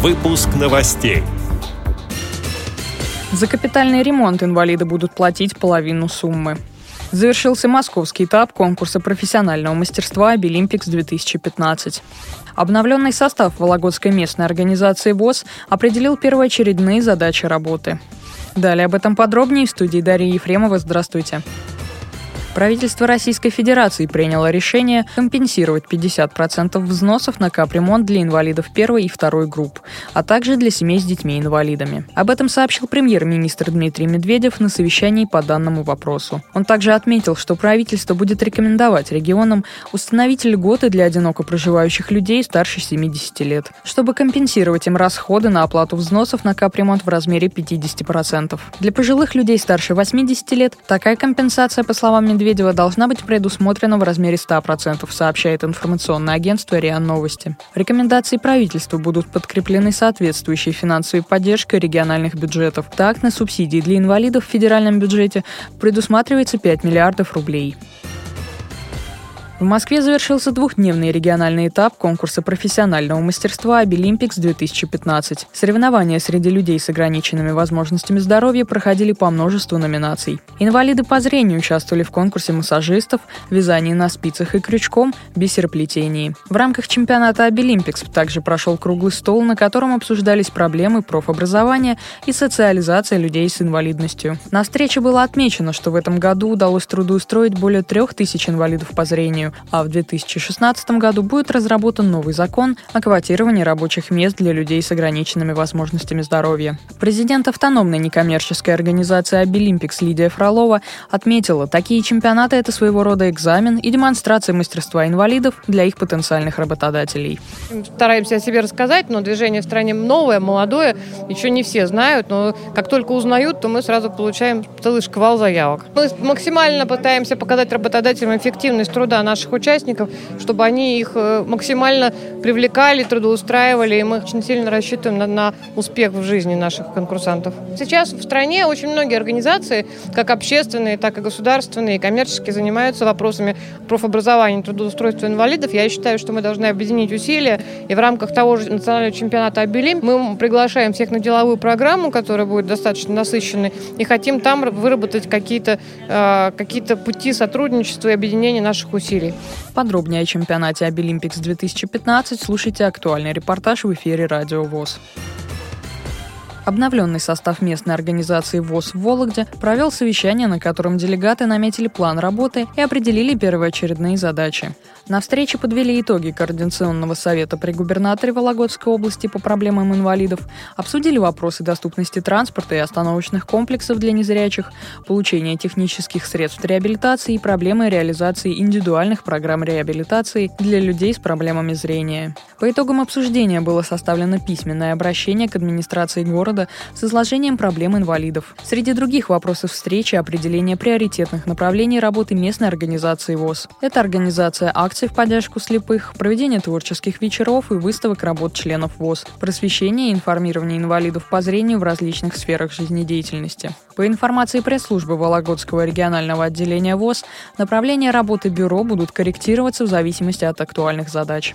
Выпуск новостей. За капитальный ремонт инвалиды будут платить половину суммы. Завершился московский этап конкурса профессионального мастерства «Обилимпикс-2015». Обновленный состав Вологодской местной организации ВОЗ определил первоочередные задачи работы. Далее об этом подробнее в студии Дарьи Ефремова. Здравствуйте. Правительство Российской Федерации приняло решение компенсировать 50% взносов на капремонт для инвалидов первой и второй групп, а также для семей с детьми-инвалидами. Об этом сообщил премьер-министр Дмитрий Медведев на совещании по данному вопросу. Он также отметил, что правительство будет рекомендовать регионам установить льготы для одиноко проживающих людей старше 70 лет, чтобы компенсировать им расходы на оплату взносов на капремонт в размере 50%. Для пожилых людей старше 80 лет такая компенсация, по словам Медведева, Медведева должна быть предусмотрена в размере 100%, сообщает информационное агентство РИА Новости. Рекомендации правительства будут подкреплены соответствующей финансовой поддержкой региональных бюджетов. Так, на субсидии для инвалидов в федеральном бюджете предусматривается 5 миллиардов рублей. В Москве завершился двухдневный региональный этап конкурса профессионального мастерства «Абилимпикс-2015». Соревнования среди людей с ограниченными возможностями здоровья проходили по множеству номинаций. Инвалиды по зрению участвовали в конкурсе массажистов, вязании на спицах и крючком, бисероплетении. В рамках чемпионата «Абилимпикс» также прошел круглый стол, на котором обсуждались проблемы профобразования и социализация людей с инвалидностью. На встрече было отмечено, что в этом году удалось трудоустроить более трех тысяч инвалидов по зрению, населению, а в 2016 году будет разработан новый закон о квотировании рабочих мест для людей с ограниченными возможностями здоровья. Президент автономной некоммерческой организации «Обилимпикс» Лидия Фролова отметила, такие чемпионаты – это своего рода экзамен и демонстрация мастерства инвалидов для их потенциальных работодателей. Стараемся о себе рассказать, но движение в стране новое, молодое, еще не все знают, но как только узнают, то мы сразу получаем целый шквал заявок. Мы максимально пытаемся показать работодателям эффективность труда наших наших участников, чтобы они их э, максимально привлекали, трудоустраивали, и мы очень сильно рассчитываем на, на успех в жизни наших конкурсантов. Сейчас в стране очень многие организации, как общественные, так и государственные, и коммерческие, занимаются вопросами профобразования и трудоустройства инвалидов. Я считаю, что мы должны объединить усилия, и в рамках того же национального чемпионата Абелим мы приглашаем всех на деловую программу, которая будет достаточно насыщенной, и хотим там выработать какие-то э, какие пути сотрудничества и объединения наших усилий. Подробнее о чемпионате Обилимпикс 2015 слушайте актуальный репортаж в эфире Радио ВОЗ. Обновленный состав местной организации ВОЗ в Вологде провел совещание, на котором делегаты наметили план работы и определили первоочередные задачи. На встрече подвели итоги Координационного совета при губернаторе Вологодской области по проблемам инвалидов, обсудили вопросы доступности транспорта и остановочных комплексов для незрячих, получения технических средств реабилитации и проблемы реализации индивидуальных программ реабилитации для людей с проблемами зрения. По итогам обсуждения было составлено письменное обращение к администрации города с изложением проблем инвалидов. Среди других вопросов встречи определение приоритетных направлений работы местной организации ВОЗ. Это организация акций в поддержку слепых, проведение творческих вечеров и выставок работ членов ВОЗ, просвещение и информирование инвалидов по зрению в различных сферах жизнедеятельности. По информации пресс-службы Вологодского регионального отделения ВОЗ, направления работы бюро будут корректироваться в зависимости от актуальных задач.